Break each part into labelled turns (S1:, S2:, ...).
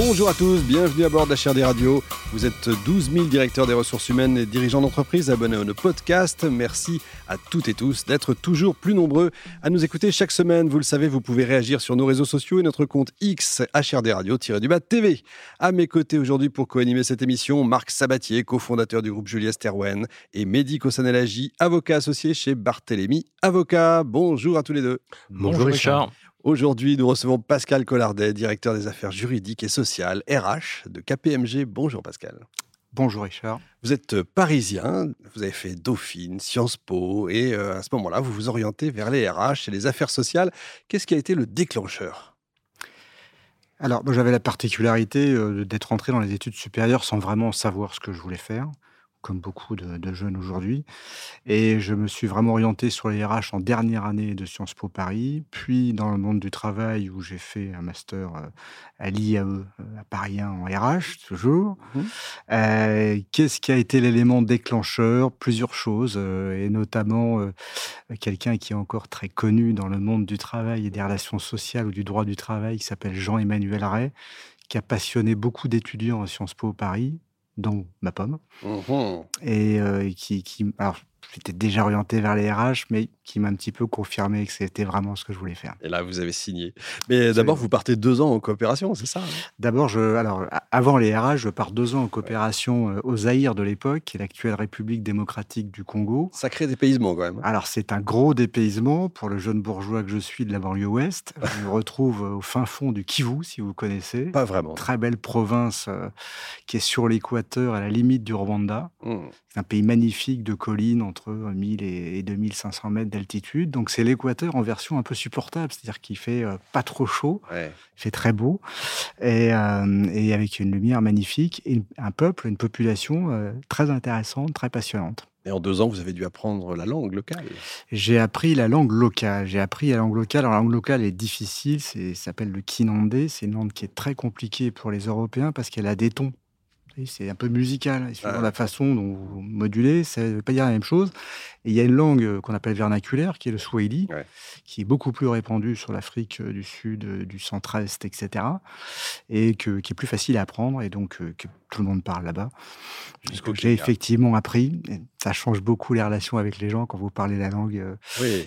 S1: Bonjour à tous, bienvenue à bord d'HRD Radio. Vous êtes 12 000 directeurs des ressources humaines et dirigeants d'entreprise abonnés à nos podcasts. Merci à toutes et tous d'être toujours plus nombreux à nous écouter chaque semaine. Vous le savez, vous pouvez réagir sur nos réseaux sociaux et notre compte X HRD Radio-du-bas TV. À mes côtés aujourd'hui pour co-animer cette émission, Marc Sabatier, cofondateur du groupe Julia Sterwen et Mehdi Kossanelagi, avocat associé chez Barthélémy Avocat. Bonjour à tous les deux.
S2: Bonjour, Richard.
S1: Aujourd'hui, nous recevons Pascal Collardet, directeur des affaires juridiques et sociales, RH de KPMG. Bonjour Pascal.
S3: Bonjour Richard.
S1: Vous êtes euh, parisien, vous avez fait Dauphine, Sciences Po, et euh, à ce moment-là, vous vous orientez vers les RH et les affaires sociales. Qu'est-ce qui a été le déclencheur?
S3: Alors, j'avais la particularité euh, d'être rentré dans les études supérieures sans vraiment savoir ce que je voulais faire comme beaucoup de, jeunes aujourd'hui. Et je me suis vraiment orienté sur les RH en dernière année de Sciences Po Paris, puis dans le monde du travail où j'ai fait un master euh, à l'IAE euh, à Paris en RH, toujours. Mmh. Euh, qu'est-ce qui a été l'élément déclencheur? Plusieurs choses, et notamment quelqu'un qui est encore très connu dans le monde du travail et des relations sociales ou du droit du travail, qui s'appelle Jean-Emmanuel Ray, qui a passionné beaucoup d'étudiants à Sciences Po Paris, dont ma pomme, mmh et euh, qui, qui, alors j'étais déjà orienté vers les RH, mais qui m'a un petit peu confirmé que c'était vraiment ce que je voulais faire.
S1: Et là, vous avez signé. Mais d'abord, vous partez deux ans en coopération, c'est ça hein?
S3: D'abord, je, alors, avant les RH, je pars deux ans en coopération euh, au Zaïre de l'époque, qui est l'actuelle République démocratique du Congo.
S1: Sacré dépaysement, quand même.
S3: Alors, c'est un gros dépaysement pour le jeune bourgeois que je suis de la banlieue ouest. je me retrouve au fin fond du Kivu, si vous connaissez.
S1: Pas vraiment.
S3: Très belle province euh, qui est sur l'équateur, à la limite du Rwanda. Mmh. C'est un pays magnifique de collines entre 1000 et 2500 mètres altitude. Donc c'est l'équateur en version un peu supportable, c'est-à-dire qu'il fait euh, pas trop chaud, il fait très beau, et, euh, et, avec une lumière magnifique, et un peuple, une population euh, très intéressante, très passionnante.
S1: Et en deux ans, vous avez dû apprendre la langue locale.
S3: J'ai appris la langue locale. J'ai appris la langue locale. Alors, la langue locale est difficile. Ça s'appelle le kinandé. C'est une langue qui est très compliquée pour les Européens parce qu'elle a des tons c'est un peu musical. Suivant la façon dont vous modulez, ça ne veut pas dire la même chose. Et il y a une langue euh, qu'on appelle vernaculaire, qui est le swahili, qui est beaucoup plus répandue sur l'Afrique euh, du Sud, euh, du Centre-Est, etc. Et que, qui est plus facile à apprendre, et donc que tout le monde parle là-bas. J'ai effectivement appris. ça change beaucoup les relations avec les gens quand vous parlez la langue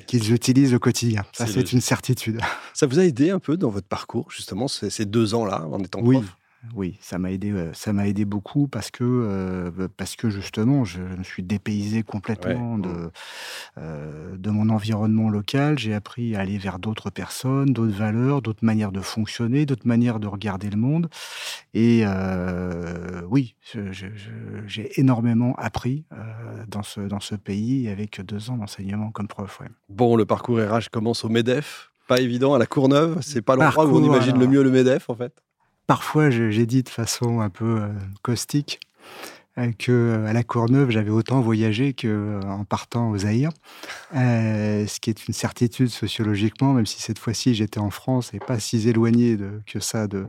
S3: qu'ils utilisent au quotidien. Ça, c'est une certitude.
S1: Ça vous a aidé un peu dans votre parcours, justement, ces, deux ans-là, en étant
S3: oui.
S1: prof?
S3: Oui, ça m'a aidé, ça m'a aidé beaucoup parce que, euh, parce que justement, je me suis dépaysé complètement de, mmh. euh, de mon environnement local. J'ai appris à aller vers d'autres personnes, d'autres valeurs, d'autres manières de fonctionner, d'autres manières de regarder le monde. Et euh, oui, j'ai énormément appris dans, ce, dans ce pays avec deux ans d'enseignement comme prof.
S1: Bon, le parcours RH commence au MEDEF. Pas évident à la Courneuve, c'est pas l'endroit où on imagine le mieux le MEDEF en fait.
S3: Parfois, j'ai dit de façon un peu euh, caustique euh, que euh, à la Courneuve, j'avais autant voyagé qu'en partant au Zaïre, ce qui est une certitude sociologiquement, même si cette fois-ci j'étais en France et pas si éloigné de, que ça de,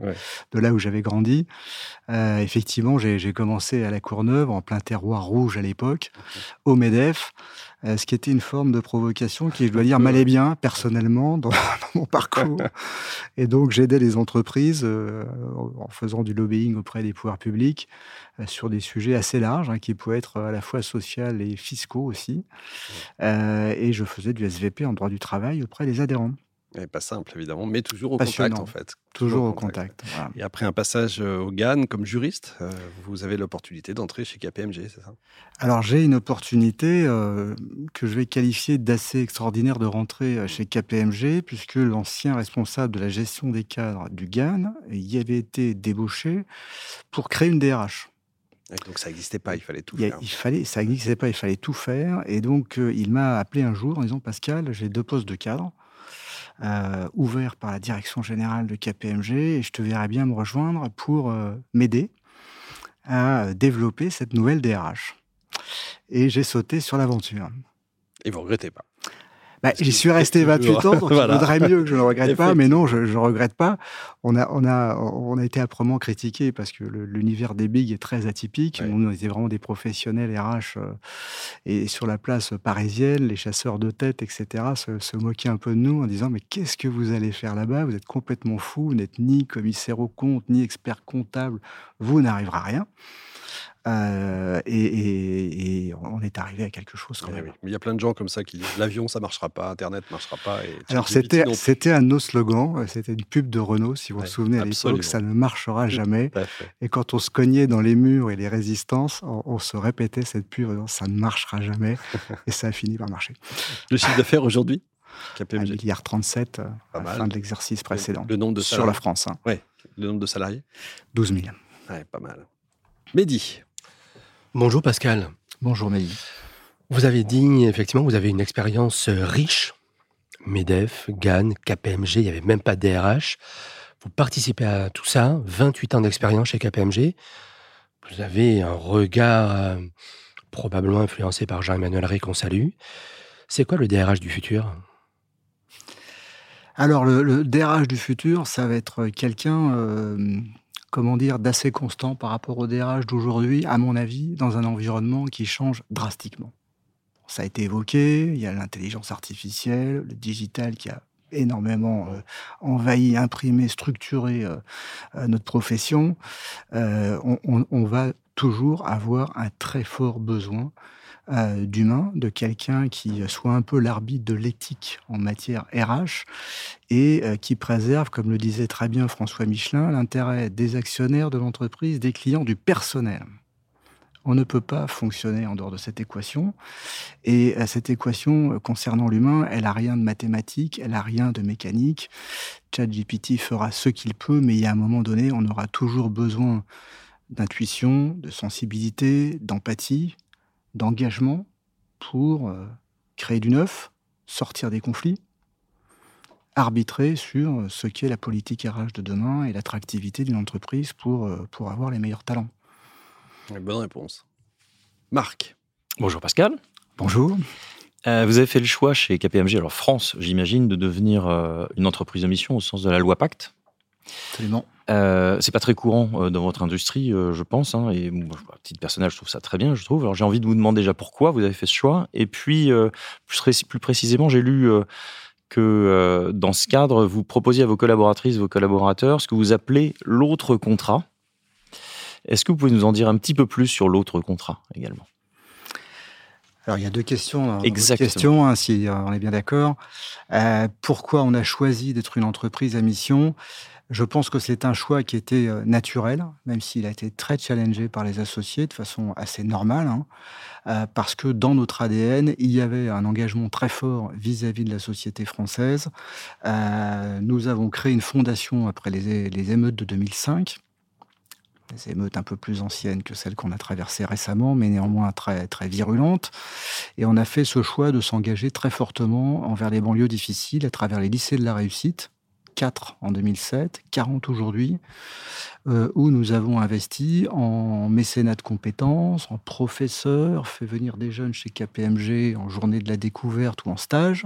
S3: de là où j'avais grandi. effectivement, j'ai commencé à la Courneuve, en plein terroir rouge à l'époque, au MEDEF, euh, ce qui était une forme de provocation qui, je dois dire, m'allait bien personnellement dans, mon parcours. Et donc, j'aidais les entreprises euh, en faisant du lobbying auprès des pouvoirs publics euh, sur des sujets assez larges, hein, qui pouvaient être à la fois sociaux et fiscaux aussi. et je faisais du SVP en droit du travail auprès des adhérents
S1: pas simple, évidemment, mais toujours au contact, en fait.
S3: Toujours, au contact.
S1: Et après un passage euh, au GAN comme juriste, euh, vous avez l'opportunité d'entrer chez KPMG, c'est ça?
S3: Alors, j'ai une opportunité euh, que je vais qualifier d'assez extraordinaire de rentrer chez KPMG, puisque l'ancien responsable de la gestion des cadres du GAN y avait été débauché pour créer une DRH.
S1: donc ça n'existait pas, il fallait tout faire.
S3: Il fallait, ça n'existait pas, il fallait tout faire. Et donc il m'a appelé un jour en disant Pascal, j'ai deux postes de cadre. Euh, ouvert par la direction générale de KPMG et je te verrais bien me rejoindre pour euh, m'aider à développer cette nouvelle DRH. Et j'ai sauté sur l'aventure.
S1: Et vous regrettez pas
S3: bah, J'y suis resté 28 ans, donc il vaudrait mieux que je ne regrette pas, mais non, je ne regrette pas. On a, on, a, on a été âprement critiqué parce que l'univers des bigs est très atypique. Nous, on était vraiment des professionnels RH euh, et sur la place parisienne, les chasseurs de tête, etc., se, se moquaient un peu de nous en disant Mais qu'est-ce que vous allez faire là-bas? Vous êtes complètement fou, vous n'êtes ni commissaire au compte, ni expert comptable, vous n'arriverez à rien. Euh, et, on est arrivé à quelque chose quand même.
S1: il y a plein de gens comme ça qui disent l'avion ça marchera pas, Internet marchera pas.
S3: Alors c'était c'était un de nos slogans, euh, c'était une pub de Renault si vous vous souvenez à l'époque, ça ne marchera jamais. Et quand on se cognait dans les murs et les résistances, on, se répétait cette pub, ça ne marchera jamais, et ça a fini par marcher.
S1: Le chiffre d'affaires aujourd'hui
S3: KPMG. 1 milliard 37 euh, à la fin de l'exercice précédent.
S1: Le, nombre de
S3: sur la France. Hein.
S1: Ouais. Le nombre de salariés?
S3: 12 000.
S1: Ouais, pas mal. Mehdi,
S2: Bonjour Pascal.
S3: Bonjour Mehdi.
S2: Vous avez dit, effectivement, vous avez une expérience euh, riche. MEDEF, GAN, KPMG, il n'y avait même pas DRH. Vous participez à tout ça, 28 ans d'expérience chez KPMG. Vous avez un regard euh, probablement influencé par Jean-Emmanuel Ré qu'on salue. C'est quoi le DRH du futur?
S3: Alors, le, DRH du futur, ça va être quelqu'un euh, comment dire, d'assez constant par rapport au DRH d'aujourd'hui, à mon avis, dans un environnement qui change drastiquement. Ça a été évoqué, il y a l'intelligence artificielle, le digital qui a énormément euh, envahi, imprimé, structuré euh, euh, notre profession. on, va toujours avoir un très fort besoin euh, d'humain, de quelqu'un qui soit un peu l'arbitre de l'éthique en matière RH et euh, qui préserve, comme le disait très bien François Michelin, l'intérêt des actionnaires de l'entreprise, des clients, du personnel. On ne peut pas fonctionner en dehors de cette équation. Et euh, cette équation concernant l'humain, elle a rien de mathématique, elle a rien de mécanique. ChatGPT fera ce qu'il peut, mais il y a un moment donné, on aura toujours besoin d'intuition, de sensibilité, d'empathie, d'engagement pour euh, créer du neuf, sortir des conflits, arbitrer sur ce qu'est la politique RH de demain et l'attractivité d'une entreprise pour, euh, pour avoir les meilleurs talents.
S1: Bonne réponse. Marc.
S4: Bonjour Pascal.
S3: Bonjour.
S4: Euh, vous avez fait le choix chez KPMG, alors France, j'imagine, de devenir une entreprise de mission au sens de la loi Pacte.
S3: Absolument.
S4: Euh, c'est pas très courant euh, dans votre industrie, euh, je pense. Hein, et moi, petit personnage, je trouve ça très bien, je trouve. Alors j'ai envie de vous demander déjà pourquoi vous avez fait ce choix. Et puis, plus, plus, précisément, j'ai lu que dans ce cadre, vous proposiez à vos collaboratrices, vos collaborateurs, ce que vous appelez l'autre contrat. Est-ce que vous pouvez nous en dire un petit peu plus sur l'autre contrat également?
S3: Alors, il y a deux questions.
S4: Exactement.
S3: Question, hein, si on est bien d'accord. pourquoi on a choisi d'être une entreprise à mission? Je pense que c'est un choix qui était euh, naturel, même s'il a été très challengé par les associés de façon assez normale, hein, euh, parce que dans notre ADN, il y avait un engagement très fort vis-à-vis de la société française. Euh, nous avons créé une fondation après les, émeutes de 2005 des émeutes un peu plus anciennes que celles qu'on a traversées récemment, mais néanmoins très, très virulentes. Et on a fait ce choix de s'engager très fortement envers les banlieues difficiles à travers les lycées de la réussite, 4 en 2007, 40 aujourd'hui, euh, où nous avons investi en mécénat de compétences, en professeurs, fait venir des jeunes chez KPMG en journée de la découverte ou en stage.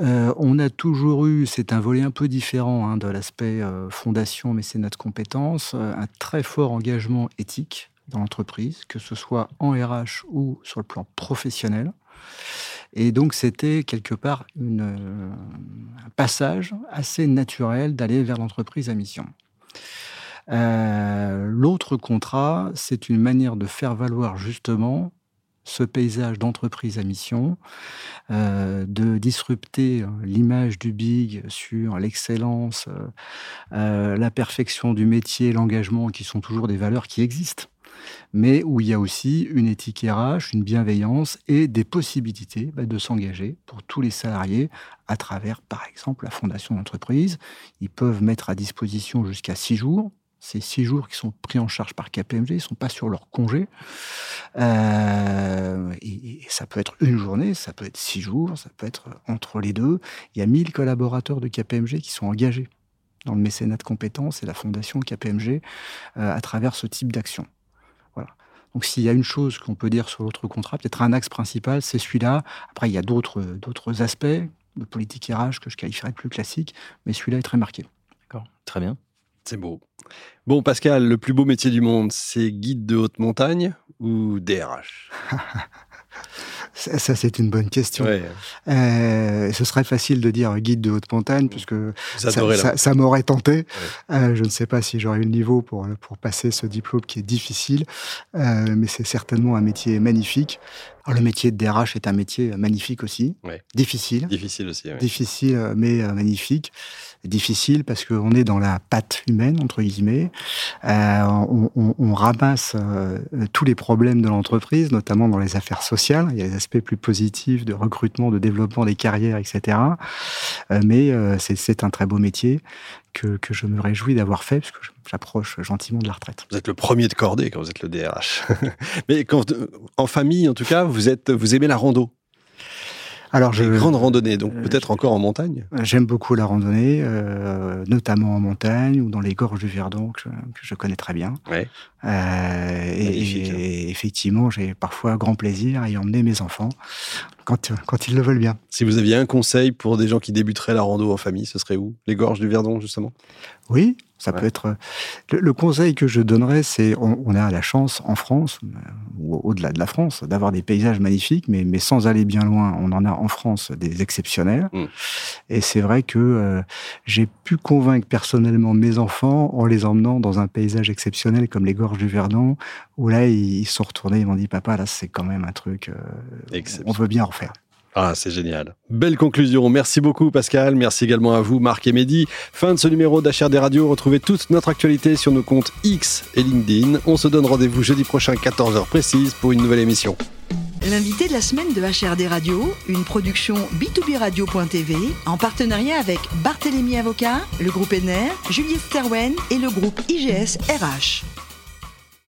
S3: Euh, on a toujours eu, c'est un volet un peu différent hein, de l'aspect euh, fondation, mécénat de compétences, un très fort engagement éthique dans l'entreprise, que ce soit en RH ou sur le plan professionnel. Et donc, c'était quelque part euh, un passage assez naturel d'aller vers l'entreprise à mission. Euh, l'autre contrat, c'est une manière de faire valoir justement ce paysage d'entreprise à mission, euh, de disrupter l'image du big sur l'excellence, la perfection du métier, l'engagement, qui sont toujours des valeurs qui existent mais où il y a aussi une éthique RH, une bienveillance et des possibilités bah, de s'engager pour tous les salariés à travers, par exemple, la fondation d'entreprise. Ils peuvent mettre à disposition jusqu'à six jours. Ces six jours qui sont pris en charge par KPMG, ils ne sont pas sur leur congé. Euh, et, ça peut être une journée, ça peut être six jours, ça peut être entre les deux. Il y a 1000 collaborateurs de KPMG qui sont engagés dans le mécénat de compétences et la fondation KPMG euh, à travers ce type d'action. Donc s'il y a une chose qu'on peut dire sur l'autre contrat, peut-être un axe principal, c'est celui-là. Après, il y a d'autres d'autres aspects de politique RH que je qualifierais plus classiques, mais celui-là est très marqué.
S4: D'accord, très bien.
S1: C'est beau. Bon, Pascal, le plus beau métier du monde, c'est guide de haute montagne ou DRH
S3: Ça, c'est une bonne question. Euh, ce serait facile de dire guide de haute montagne, puisque ça, m'aurait tenté. Euh, je ne sais pas si j'aurais eu le niveau pour, pour passer ce diplôme qui est difficile, euh, mais c'est certainement un métier magnifique. Le métier de DRH est un métier magnifique aussi, difficile.
S1: Difficile aussi.
S3: Difficile, mais magnifique difficile parce qu'on est dans la patte humaine, entre guillemets. Euh, on, on, on, ramasse euh, tous les problèmes de l'entreprise, notamment dans les affaires sociales. Il y a les aspects plus positifs de recrutement, de développement des carrières, etc. Euh, mais euh, c'est un très beau métier que, je me réjouis d'avoir fait, puisque j'approche gentiment de la retraite.
S1: Vous êtes le premier de cordée quand vous êtes le DRH. mais quand, en famille, en tout cas, vous, êtes, vous aimez la rando alors, je, grande randonnée, donc euh, peut-être encore en montagne.
S3: J'aime beaucoup la randonnée, euh, notamment en montagne ou dans les gorges du Verdon que je, connais très bien. Ouais. Euh, et, hein. effectivement, j'ai parfois grand plaisir à y emmener mes enfants quand, quand ils le veulent bien.
S1: Si vous aviez un conseil pour des gens qui débuteraient la rando en famille, ce serait où? Les gorges du Verdon, justement?
S3: Oui, ça peut être. Le, conseil que je donnerais, c'est on, a la chance en France, euh, ou au-delà de la France, d'avoir des paysages magnifiques, mais, mais sans aller bien loin, on en a en France des exceptionnels. Mm. Et c'est vrai que euh, j'ai pu convaincre personnellement mes enfants en les emmenant dans un paysage exceptionnel comme les gorges du Verdon, où là, ils, sont retournés, ils m'ont dit Papa, là, c'est quand même un truc. Euh, on veut bien refaire.
S1: Ah, c'est génial. Belle conclusion. Merci beaucoup, Pascal. Merci également à vous, Marc et Mehdi. Fin de ce numéro d'HRD Radio. Retrouvez toute notre actualité sur nos comptes X et LinkedIn. On se donne rendez-vous jeudi prochain, 14h précise, pour une nouvelle émission.
S5: L'invité de la semaine de HRD Radio, une production b2b radio.tv en partenariat avec Barthélémy Avocat, le groupe NR, Juliette Sterwen et le groupe IGS RH.